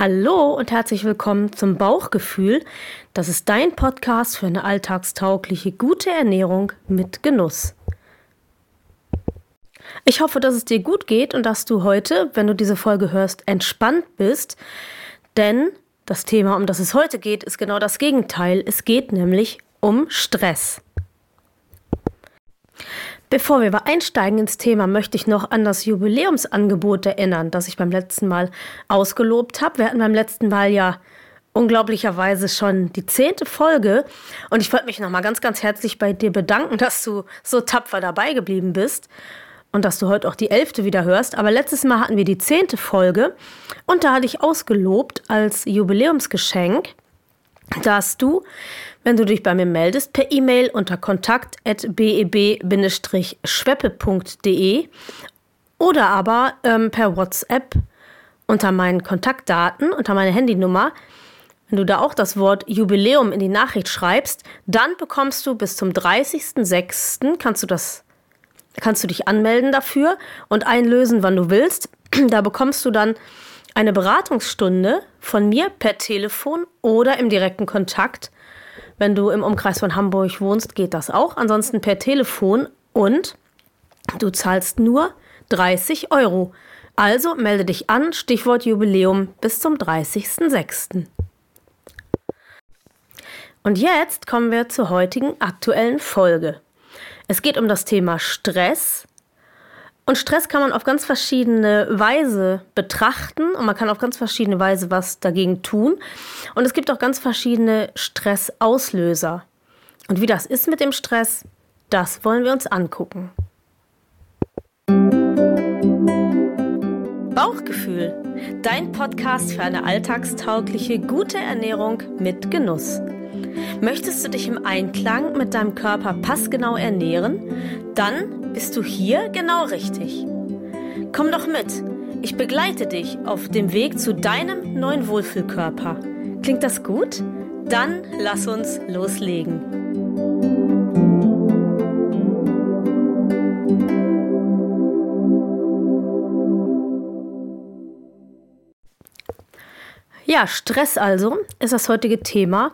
Hallo und herzlich willkommen zum Bauchgefühl. Das ist dein Podcast für eine alltagstaugliche, gute Ernährung mit Genuss. Ich hoffe, dass es dir gut geht und dass du heute, wenn du diese Folge hörst, entspannt bist. Denn das Thema, um das es heute geht, ist genau das Gegenteil. Es geht nämlich um Stress. Bevor wir aber einsteigen ins Thema, möchte ich noch an das Jubiläumsangebot erinnern, das ich beim letzten Mal ausgelobt habe. Wir hatten beim letzten Mal ja unglaublicherweise schon die zehnte Folge und ich wollte mich nochmal ganz, ganz herzlich bei dir bedanken, dass du so tapfer dabei geblieben bist und dass du heute auch die elfte wieder hörst. Aber letztes Mal hatten wir die zehnte Folge und da hatte ich ausgelobt als Jubiläumsgeschenk, dass du wenn du dich bei mir meldest, per E-Mail unter kontakt.beb-schweppe.de oder aber ähm, per WhatsApp unter meinen Kontaktdaten, unter meine Handynummer. Wenn du da auch das Wort Jubiläum in die Nachricht schreibst, dann bekommst du bis zum 30.06. kannst du das kannst du dich anmelden dafür und einlösen, wann du willst. Da bekommst du dann eine Beratungsstunde von mir per Telefon oder im direkten Kontakt wenn du im Umkreis von Hamburg wohnst, geht das auch. Ansonsten per Telefon und du zahlst nur 30 Euro. Also melde dich an, Stichwort Jubiläum bis zum 30.06. Und jetzt kommen wir zur heutigen aktuellen Folge. Es geht um das Thema Stress und Stress kann man auf ganz verschiedene Weise betrachten und man kann auf ganz verschiedene Weise was dagegen tun. Und es gibt auch ganz verschiedene Stressauslöser. Und wie das ist mit dem Stress, das wollen wir uns angucken. Bauchgefühl, dein Podcast für eine alltagstaugliche, gute Ernährung mit Genuss. Möchtest du dich im Einklang mit deinem Körper passgenau ernähren? Dann bist du hier genau richtig. Komm doch mit. Ich begleite dich auf dem Weg zu deinem neuen Wohlfühlkörper. Klingt das gut? Dann lass uns loslegen. Ja, Stress also ist das heutige Thema.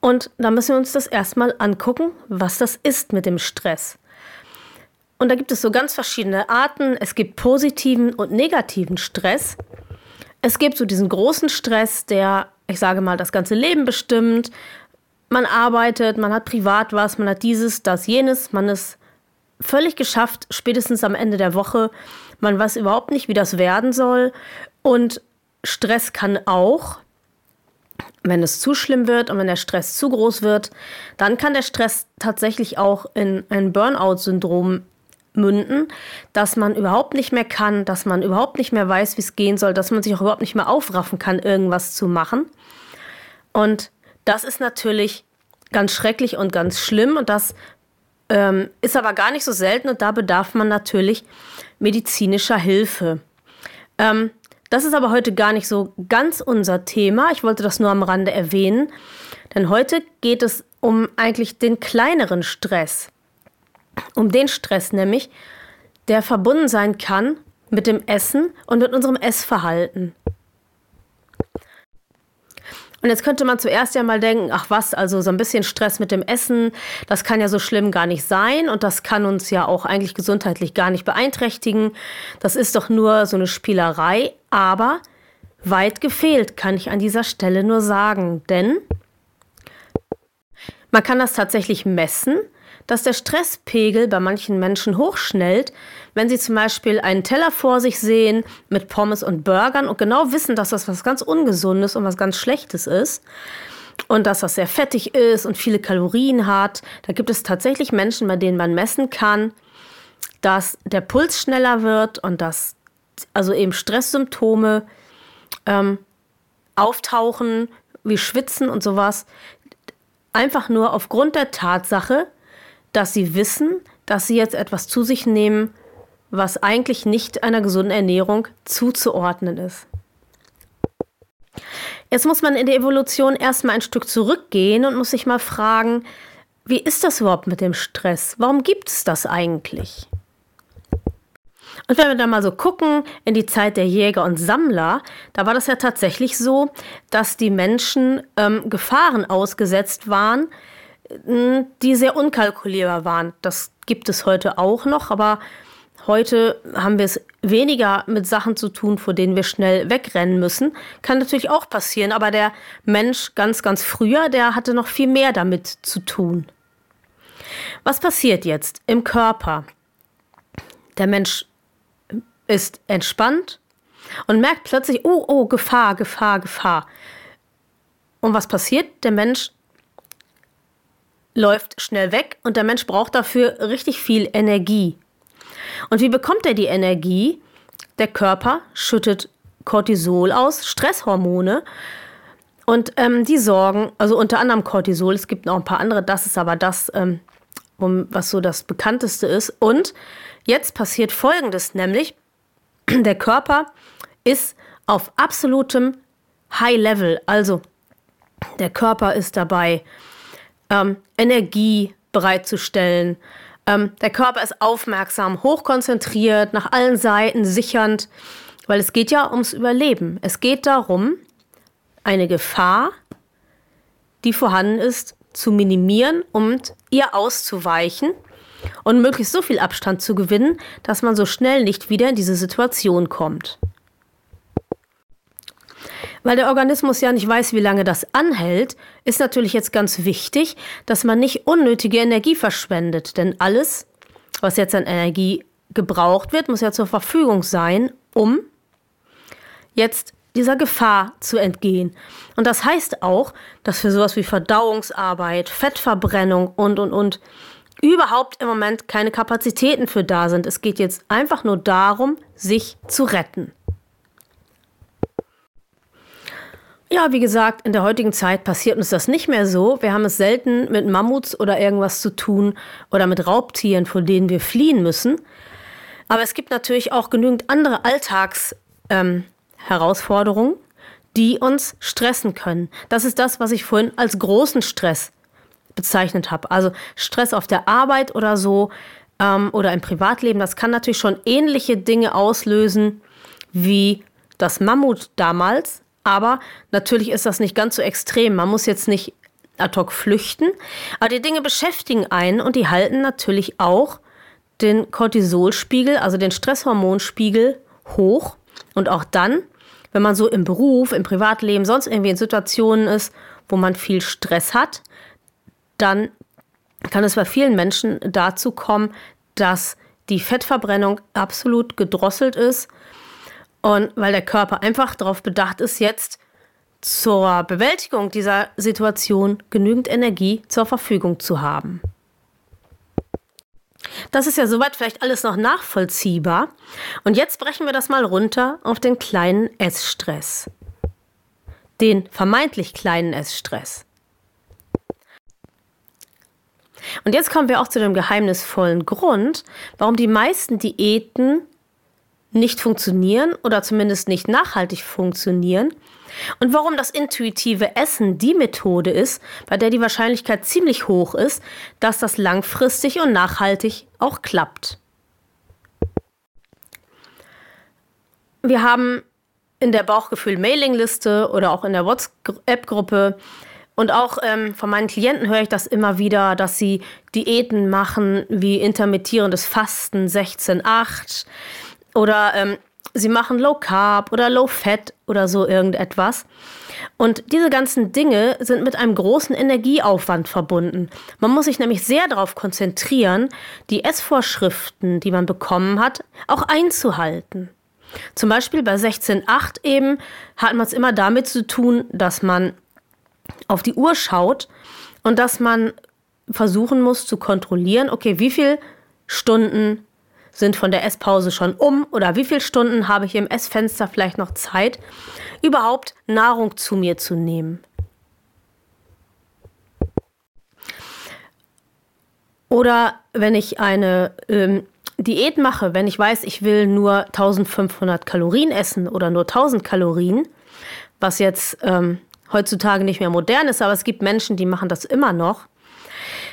Und da müssen wir uns das erstmal angucken, was das ist mit dem Stress. Und da gibt es so ganz verschiedene Arten. Es gibt positiven und negativen Stress. Es gibt so diesen großen Stress, der, ich sage mal, das ganze Leben bestimmt. Man arbeitet, man hat privat was, man hat dieses, das, jenes. Man ist völlig geschafft, spätestens am Ende der Woche. Man weiß überhaupt nicht, wie das werden soll. Und Stress kann auch wenn es zu schlimm wird und wenn der Stress zu groß wird, dann kann der Stress tatsächlich auch in ein Burnout-Syndrom münden, dass man überhaupt nicht mehr kann, dass man überhaupt nicht mehr weiß, wie es gehen soll, dass man sich auch überhaupt nicht mehr aufraffen kann, irgendwas zu machen. Und das ist natürlich ganz schrecklich und ganz schlimm und das ähm, ist aber gar nicht so selten und da bedarf man natürlich medizinischer Hilfe. Ähm, das ist aber heute gar nicht so ganz unser Thema. Ich wollte das nur am Rande erwähnen. Denn heute geht es um eigentlich den kleineren Stress. Um den Stress nämlich, der verbunden sein kann mit dem Essen und mit unserem Essverhalten. Und jetzt könnte man zuerst ja mal denken, ach was, also so ein bisschen Stress mit dem Essen, das kann ja so schlimm gar nicht sein und das kann uns ja auch eigentlich gesundheitlich gar nicht beeinträchtigen. Das ist doch nur so eine Spielerei, aber weit gefehlt, kann ich an dieser Stelle nur sagen, denn man kann das tatsächlich messen dass der Stresspegel bei manchen Menschen hochschnellt, wenn sie zum Beispiel einen Teller vor sich sehen mit Pommes und Burgern und genau wissen, dass das was ganz Ungesundes und was ganz Schlechtes ist und dass das sehr fettig ist und viele Kalorien hat. Da gibt es tatsächlich Menschen, bei denen man messen kann, dass der Puls schneller wird und dass also eben Stresssymptome ähm, auftauchen, wie Schwitzen und sowas. Einfach nur aufgrund der Tatsache, dass sie wissen, dass sie jetzt etwas zu sich nehmen, was eigentlich nicht einer gesunden Ernährung zuzuordnen ist. Jetzt muss man in der Evolution erstmal ein Stück zurückgehen und muss sich mal fragen, wie ist das überhaupt mit dem Stress? Warum gibt es das eigentlich? Und wenn wir dann mal so gucken in die Zeit der Jäger und Sammler, da war das ja tatsächlich so, dass die Menschen ähm, Gefahren ausgesetzt waren, die sehr unkalkulierbar waren. Das gibt es heute auch noch, aber heute haben wir es weniger mit Sachen zu tun, vor denen wir schnell wegrennen müssen. Kann natürlich auch passieren, aber der Mensch ganz, ganz früher, der hatte noch viel mehr damit zu tun. Was passiert jetzt im Körper? Der Mensch ist entspannt und merkt plötzlich, oh, oh, Gefahr, Gefahr, Gefahr. Und was passiert? Der Mensch läuft schnell weg und der Mensch braucht dafür richtig viel Energie. Und wie bekommt er die Energie? Der Körper schüttet Cortisol aus, Stresshormone. Und ähm, die sorgen, also unter anderem Cortisol, es gibt noch ein paar andere, das ist aber das, ähm, was so das bekannteste ist. Und jetzt passiert Folgendes, nämlich der Körper ist auf absolutem High Level, also der Körper ist dabei, ähm, Energie bereitzustellen. Ähm, der Körper ist aufmerksam, hochkonzentriert, nach allen Seiten sichernd, weil es geht ja ums Überleben. Es geht darum, eine Gefahr, die vorhanden ist, zu minimieren und ihr auszuweichen und möglichst so viel Abstand zu gewinnen, dass man so schnell nicht wieder in diese Situation kommt. Weil der Organismus ja nicht weiß, wie lange das anhält, ist natürlich jetzt ganz wichtig, dass man nicht unnötige Energie verschwendet. Denn alles, was jetzt an Energie gebraucht wird, muss ja zur Verfügung sein, um jetzt dieser Gefahr zu entgehen. Und das heißt auch, dass für sowas wie Verdauungsarbeit, Fettverbrennung und, und, und überhaupt im Moment keine Kapazitäten für da sind. Es geht jetzt einfach nur darum, sich zu retten. Ja, wie gesagt, in der heutigen Zeit passiert uns das nicht mehr so. Wir haben es selten mit Mammuts oder irgendwas zu tun oder mit Raubtieren, vor denen wir fliehen müssen. Aber es gibt natürlich auch genügend andere Alltagsherausforderungen, ähm, die uns stressen können. Das ist das, was ich vorhin als großen Stress bezeichnet habe. Also Stress auf der Arbeit oder so ähm, oder im Privatleben, das kann natürlich schon ähnliche Dinge auslösen wie das Mammut damals, aber natürlich ist das nicht ganz so extrem. Man muss jetzt nicht ad hoc flüchten. Aber die Dinge beschäftigen einen und die halten natürlich auch den Cortisolspiegel, also den Stresshormonspiegel hoch. Und auch dann, wenn man so im Beruf, im Privatleben, sonst irgendwie in Situationen ist, wo man viel Stress hat, dann kann es bei vielen Menschen dazu kommen, dass die Fettverbrennung absolut gedrosselt ist und weil der Körper einfach darauf bedacht ist, jetzt zur Bewältigung dieser Situation genügend Energie zur Verfügung zu haben. Das ist ja soweit vielleicht alles noch nachvollziehbar. Und jetzt brechen wir das mal runter auf den kleinen Essstress. Den vermeintlich kleinen Essstress. Und jetzt kommen wir auch zu dem geheimnisvollen Grund, warum die meisten Diäten nicht funktionieren oder zumindest nicht nachhaltig funktionieren. Und warum das intuitive Essen die Methode ist, bei der die Wahrscheinlichkeit ziemlich hoch ist, dass das langfristig und nachhaltig auch klappt. Wir haben in der Bauchgefühl-Mailingliste oder auch in der WhatsApp-Gruppe. Und auch ähm, von meinen Klienten höre ich das immer wieder, dass sie Diäten machen wie intermittierendes Fasten 16-8 oder ähm, sie machen Low Carb oder Low Fat oder so irgendetwas. Und diese ganzen Dinge sind mit einem großen Energieaufwand verbunden. Man muss sich nämlich sehr darauf konzentrieren, die Essvorschriften, die man bekommen hat, auch einzuhalten. Zum Beispiel bei 16.8 eben hat man es immer damit zu tun, dass man auf die Uhr schaut und dass man versuchen muss zu kontrollieren, okay, wie viele Stunden sind von der Esspause schon um oder wie viele Stunden habe ich im Essfenster vielleicht noch Zeit, überhaupt Nahrung zu mir zu nehmen. Oder wenn ich eine ähm, Diät mache, wenn ich weiß, ich will nur 1500 Kalorien essen oder nur 1000 Kalorien, was jetzt ähm, heutzutage nicht mehr modern ist, aber es gibt Menschen, die machen das immer noch,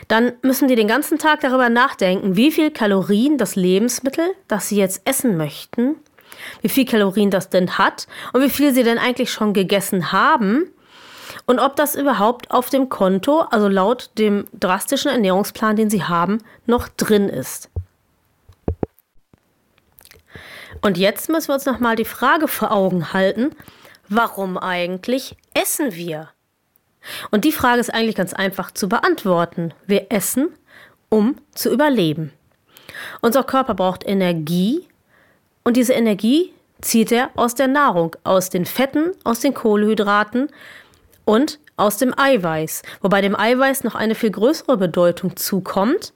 dann müssen die den ganzen Tag darüber nachdenken, wie viel Kalorien das Lebensmittel, das sie jetzt essen möchten, wie viel Kalorien das denn hat und wie viel sie denn eigentlich schon gegessen haben und ob das überhaupt auf dem Konto, also laut dem drastischen Ernährungsplan, den sie haben, noch drin ist. Und jetzt müssen wir uns nochmal die Frage vor Augen halten, warum eigentlich essen wir? Und die Frage ist eigentlich ganz einfach zu beantworten. Wir essen, um zu überleben. Unser Körper braucht Energie und diese Energie zieht er aus der Nahrung, aus den Fetten, aus den Kohlenhydraten und aus dem Eiweiß. Wobei dem Eiweiß noch eine viel größere Bedeutung zukommt,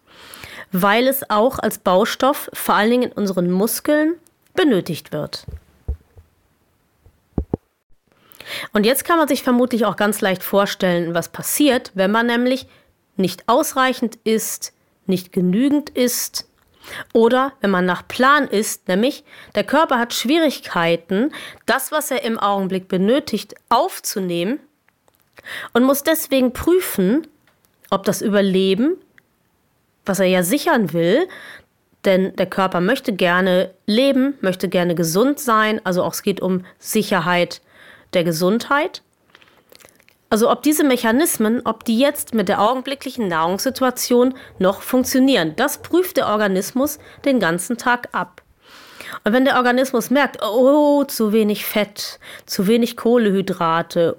weil es auch als Baustoff vor allen Dingen in unseren Muskeln benötigt wird. Und jetzt kann man sich vermutlich auch ganz leicht vorstellen, was passiert, wenn man nämlich nicht ausreichend isst, nicht genügend isst oder wenn man nach Plan isst, nämlich der Körper hat Schwierigkeiten, das, was er im Augenblick benötigt, aufzunehmen und muss deswegen prüfen, ob das Überleben, was er ja sichern will, denn der Körper möchte gerne leben, möchte gerne gesund sein, also auch es geht um Sicherheit der Gesundheit. Also ob diese Mechanismen, ob die jetzt mit der augenblicklichen Nahrungssituation noch funktionieren, das prüft der Organismus den ganzen Tag ab. Und wenn der Organismus merkt, oh, zu wenig Fett, zu wenig Kohlehydrate,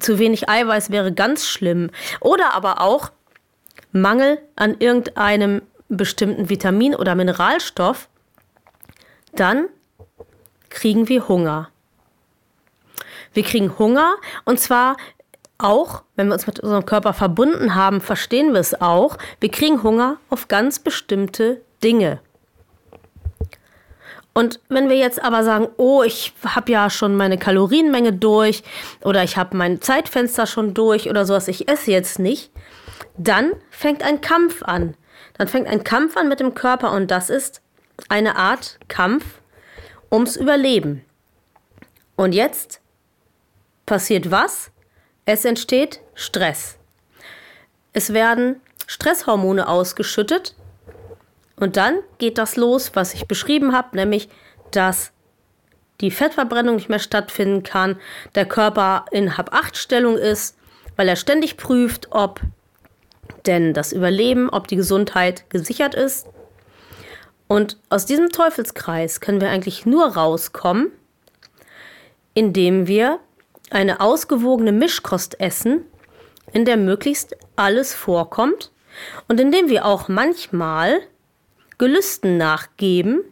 zu wenig Eiweiß wäre ganz schlimm, oder aber auch Mangel an irgendeinem bestimmten Vitamin oder Mineralstoff, dann kriegen wir Hunger. Wir kriegen Hunger und zwar auch, wenn wir uns mit unserem Körper verbunden haben, verstehen wir es auch. Wir kriegen Hunger auf ganz bestimmte Dinge. Und wenn wir jetzt aber sagen, oh, ich habe ja schon meine Kalorienmenge durch oder ich habe mein Zeitfenster schon durch oder sowas, ich esse jetzt nicht, dann fängt ein Kampf an. Dann fängt ein Kampf an mit dem Körper und das ist eine Art Kampf ums Überleben. Und jetzt passiert was? Es entsteht Stress. Es werden Stresshormone ausgeschüttet und dann geht das los, was ich beschrieben habe, nämlich dass die Fettverbrennung nicht mehr stattfinden kann, der Körper in Hab-8-Stellung ist, weil er ständig prüft, ob denn das Überleben, ob die Gesundheit gesichert ist. Und aus diesem Teufelskreis können wir eigentlich nur rauskommen, indem wir eine ausgewogene Mischkost essen, in der möglichst alles vorkommt und indem wir auch manchmal Gelüsten nachgeben,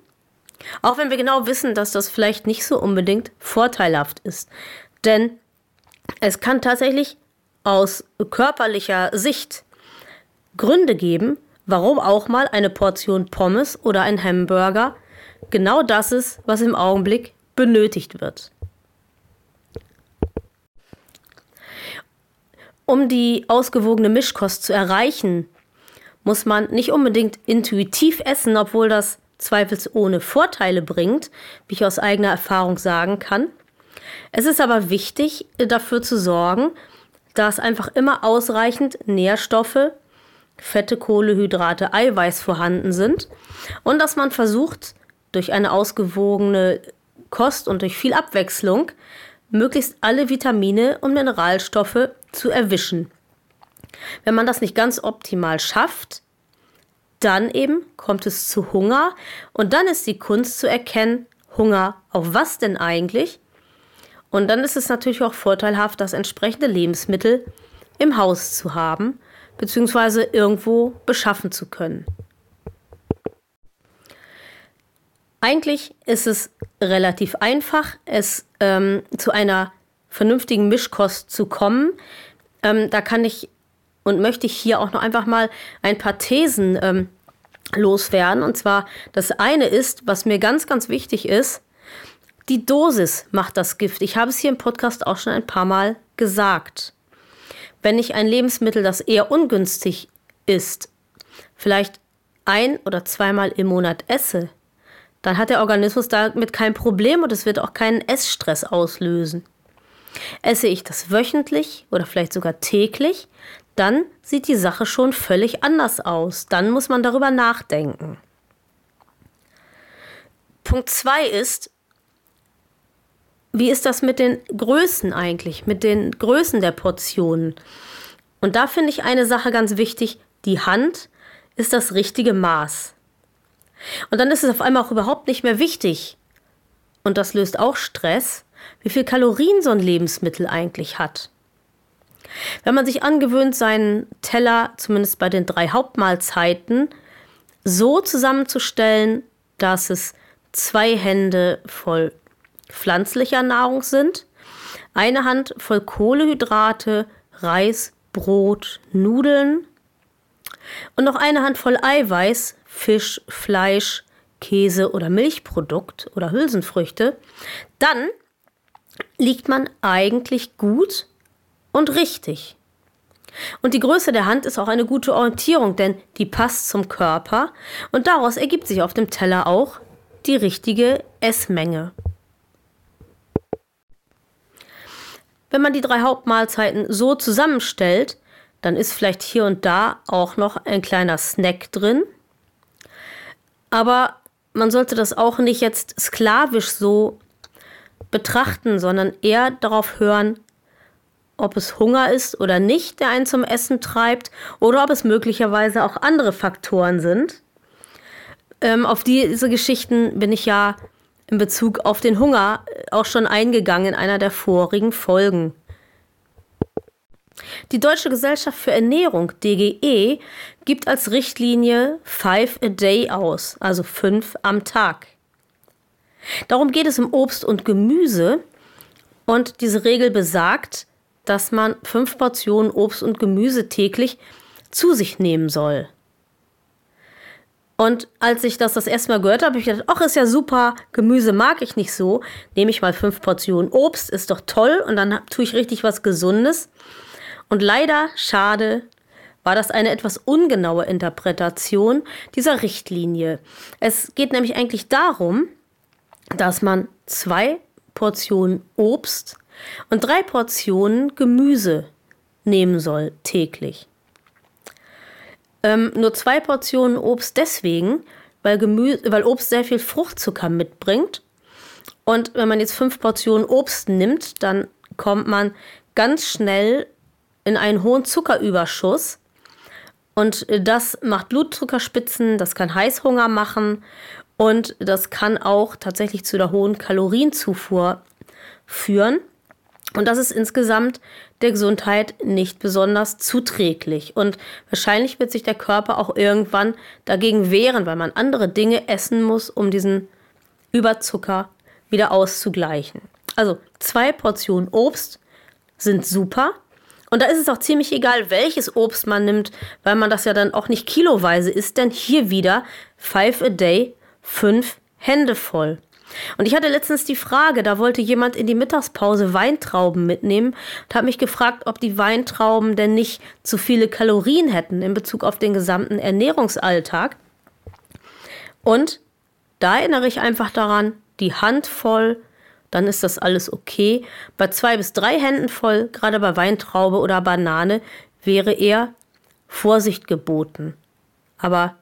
auch wenn wir genau wissen, dass das vielleicht nicht so unbedingt vorteilhaft ist. Denn es kann tatsächlich aus körperlicher Sicht Gründe geben, warum auch mal eine Portion Pommes oder ein Hamburger genau das ist, was im Augenblick benötigt wird. Um die ausgewogene Mischkost zu erreichen, muss man nicht unbedingt intuitiv essen, obwohl das zweifelsohne Vorteile bringt, wie ich aus eigener Erfahrung sagen kann. Es ist aber wichtig, dafür zu sorgen, dass einfach immer ausreichend Nährstoffe, Fette, Kohlehydrate, Eiweiß vorhanden sind und dass man versucht, durch eine ausgewogene Kost und durch viel Abwechslung möglichst alle Vitamine und Mineralstoffe zu erwischen. Wenn man das nicht ganz optimal schafft, dann eben kommt es zu Hunger und dann ist die Kunst zu erkennen, Hunger auf was denn eigentlich? Und dann ist es natürlich auch vorteilhaft, das entsprechende Lebensmittel im Haus zu haben, beziehungsweise irgendwo beschaffen zu können. Eigentlich ist es relativ einfach, es ähm, zu einer vernünftigen Mischkost zu kommen. Ähm, da kann ich und möchte ich hier auch noch einfach mal ein paar Thesen ähm, loswerden. Und zwar das eine ist, was mir ganz, ganz wichtig ist, die Dosis macht das Gift. Ich habe es hier im Podcast auch schon ein paar Mal gesagt. Wenn ich ein Lebensmittel, das eher ungünstig ist, vielleicht ein oder zweimal im Monat esse, dann hat der Organismus damit kein Problem und es wird auch keinen Essstress auslösen. Esse ich das wöchentlich oder vielleicht sogar täglich, dann sieht die Sache schon völlig anders aus. Dann muss man darüber nachdenken. Punkt 2 ist, wie ist das mit den Größen eigentlich, mit den Größen der Portionen? Und da finde ich eine Sache ganz wichtig, die Hand ist das richtige Maß. Und dann ist es auf einmal auch überhaupt nicht mehr wichtig, und das löst auch Stress, wie viel Kalorien so ein Lebensmittel eigentlich hat. Wenn man sich angewöhnt, seinen Teller, zumindest bei den drei Hauptmahlzeiten, so zusammenzustellen, dass es zwei Hände voll pflanzlicher Nahrung sind, eine Hand voll Kohlehydrate, Reis, Brot, Nudeln und noch eine Hand voll Eiweiß, Fisch, Fleisch, Käse oder Milchprodukt oder Hülsenfrüchte, dann liegt man eigentlich gut und richtig. Und die Größe der Hand ist auch eine gute Orientierung, denn die passt zum Körper und daraus ergibt sich auf dem Teller auch die richtige Essmenge. Wenn man die drei Hauptmahlzeiten so zusammenstellt, dann ist vielleicht hier und da auch noch ein kleiner Snack drin. Aber man sollte das auch nicht jetzt sklavisch so betrachten, sondern eher darauf hören, ob es Hunger ist oder nicht, der einen zum Essen treibt, oder ob es möglicherweise auch andere Faktoren sind. Ähm, auf diese Geschichten bin ich ja in Bezug auf den Hunger auch schon eingegangen in einer der vorigen Folgen. Die Deutsche Gesellschaft für Ernährung, DGE, gibt als Richtlinie Five a Day aus, also fünf am Tag. Darum geht es im Obst und Gemüse und diese Regel besagt, dass man fünf Portionen Obst und Gemüse täglich zu sich nehmen soll. Und als ich das das erste Mal gehört habe, habe ich gedacht, ach, ist ja super, Gemüse mag ich nicht so. Nehme ich mal fünf Portionen Obst, ist doch toll und dann tue ich richtig was Gesundes. Und leider, schade, war das eine etwas ungenaue Interpretation dieser Richtlinie. Es geht nämlich eigentlich darum, dass man zwei Portionen Obst und drei Portionen Gemüse nehmen soll täglich. Ähm, nur zwei Portionen Obst deswegen, weil, Gemüse, weil Obst sehr viel Fruchtzucker mitbringt. Und wenn man jetzt fünf Portionen Obst nimmt, dann kommt man ganz schnell in einen hohen Zuckerüberschuss. Und das macht Blutzuckerspitzen, das kann Heißhunger machen und das kann auch tatsächlich zu der hohen Kalorienzufuhr führen. Und das ist insgesamt der Gesundheit nicht besonders zuträglich. Und wahrscheinlich wird sich der Körper auch irgendwann dagegen wehren, weil man andere Dinge essen muss, um diesen Überzucker wieder auszugleichen. Also zwei Portionen Obst sind super. Und da ist es auch ziemlich egal, welches Obst man nimmt, weil man das ja dann auch nicht kiloweise isst, denn hier wieder five a day, fünf Hände voll. Und ich hatte letztens die Frage, da wollte jemand in die Mittagspause Weintrauben mitnehmen und hat mich gefragt, ob die Weintrauben denn nicht zu viele Kalorien hätten in Bezug auf den gesamten Ernährungsalltag. Und da erinnere ich einfach daran, die Hand voll, dann ist das alles okay. Bei zwei bis drei Händen voll, gerade bei Weintraube oder Banane, wäre eher Vorsicht geboten. Aber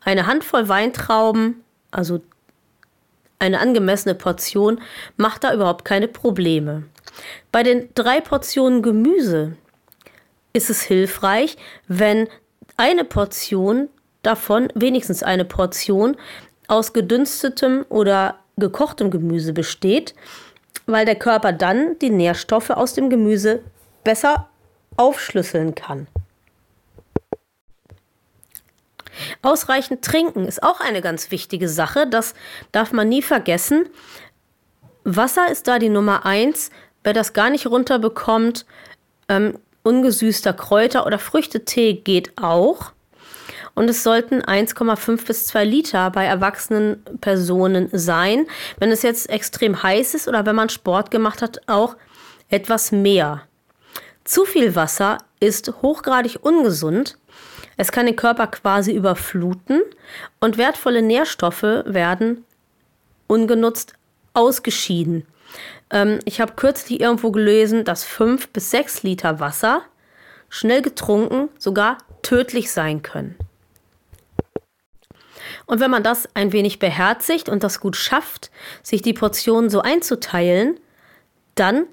eine Handvoll Weintrauben, also eine angemessene Portion macht da überhaupt keine Probleme. Bei den drei Portionen Gemüse ist es hilfreich, wenn eine Portion davon, wenigstens eine Portion, aus gedünstetem oder gekochtem Gemüse besteht, weil der Körper dann die Nährstoffe aus dem Gemüse besser aufschlüsseln kann. Ausreichend trinken ist auch eine ganz wichtige Sache. Das darf man nie vergessen. Wasser ist da die Nummer eins. Wer das gar nicht runterbekommt, ähm, ungesüßter Kräuter- oder Früchtetee geht auch. Und es sollten 1,5 bis 2 Liter bei erwachsenen Personen sein. Wenn es jetzt extrem heiß ist oder wenn man Sport gemacht hat, auch etwas mehr. Zu viel Wasser ist hochgradig ungesund es kann den Körper quasi überfluten und wertvolle Nährstoffe werden ungenutzt ausgeschieden. Ähm, ich habe kürzlich irgendwo gelesen, dass fünf bis sechs Liter Wasser schnell getrunken sogar tödlich sein können. Und wenn man das ein wenig beherzigt und das gut schafft, sich die Portionen so einzuteilen, dann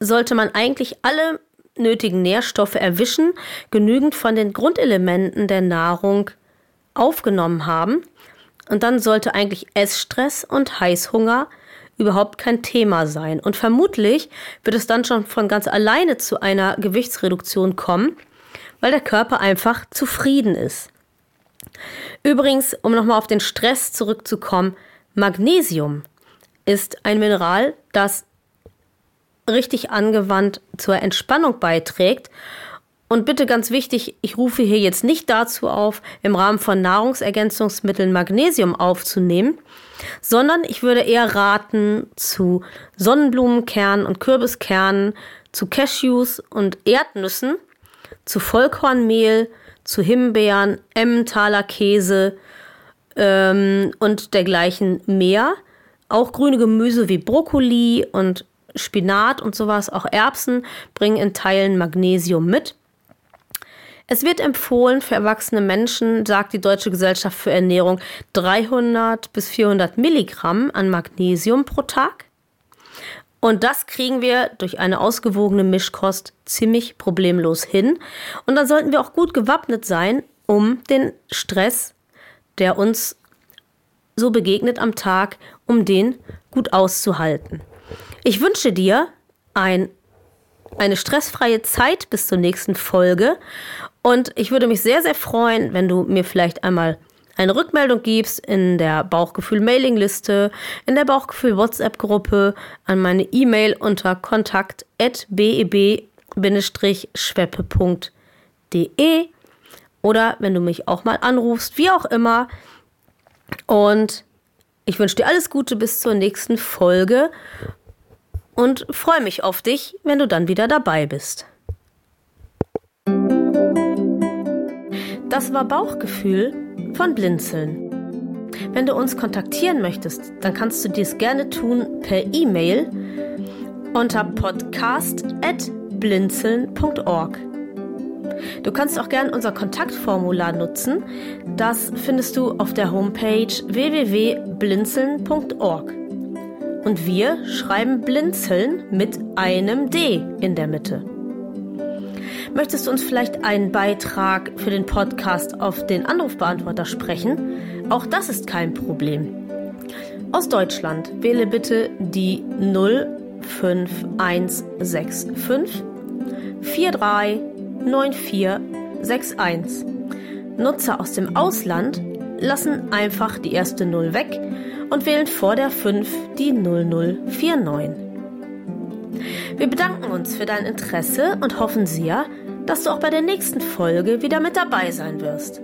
sollte man eigentlich alle nötigen Nährstoffe erwischen, genügend von den Grundelementen der Nahrung aufgenommen haben. Und dann sollte eigentlich Essstress und Heißhunger überhaupt kein Thema sein. Und vermutlich wird es dann schon von ganz alleine zu einer Gewichtsreduktion kommen, weil der Körper einfach zufrieden ist. Übrigens, um nochmal auf den Stress zurückzukommen, Magnesium ist ein Mineral, das richtig angewandt zur Entspannung beiträgt. Und bitte ganz wichtig, ich rufe hier jetzt nicht dazu auf, im Rahmen von Nahrungsergänzungsmitteln Magnesium aufzunehmen, sondern ich würde eher raten zu Sonnenblumenkernen und Kürbiskernen, zu Cashews und Erdnüssen, zu Vollkornmehl, zu Himbeeren, Emmentaler Käse ähm, und dergleichen mehr. Auch grüne Gemüse wie Brokkoli und Spinat und sowas, auch Erbsen bringen in Teilen Magnesium mit. Es wird empfohlen für erwachsene Menschen, sagt die Deutsche Gesellschaft für Ernährung, 300 bis 400 Milligramm an Magnesium pro Tag. Und das kriegen wir durch eine ausgewogene Mischkost ziemlich problemlos hin. Und dann sollten wir auch gut gewappnet sein, um den Stress, der uns so begegnet am Tag, um den gut auszuhalten. Ich wünsche dir ein, eine stressfreie Zeit bis zur nächsten Folge und ich würde mich sehr, sehr freuen, wenn du mir vielleicht einmal eine Rückmeldung gibst in der Bauchgefühl-Mailing-Liste, in der Bauchgefühl-WhatsApp-Gruppe, an meine E-Mail unter kontakt.beb-schweppe.de oder wenn du mich auch mal anrufst, wie auch immer. Und ich wünsche dir alles Gute bis zur nächsten Folge und freue mich auf dich, wenn du dann wieder dabei bist. Das war Bauchgefühl von Blinzeln. Wenn du uns kontaktieren möchtest, dann kannst du dies gerne tun per E-Mail unter podcast.blinzeln.org. Du kannst auch gerne unser Kontaktformular nutzen. Das findest du auf der Homepage www.blinzeln.org. Und wir schreiben Blinzeln mit einem D in der Mitte. Möchtest du uns vielleicht einen Beitrag für den Podcast auf den Anrufbeantworter sprechen? Auch das ist kein Problem. Aus Deutschland wähle bitte die 05165 439461. Nutzer aus dem Ausland lassen einfach die erste 0 weg und wählen vor der 5 die 0049. Wir bedanken uns für dein Interesse und hoffen sehr, dass du auch bei der nächsten Folge wieder mit dabei sein wirst.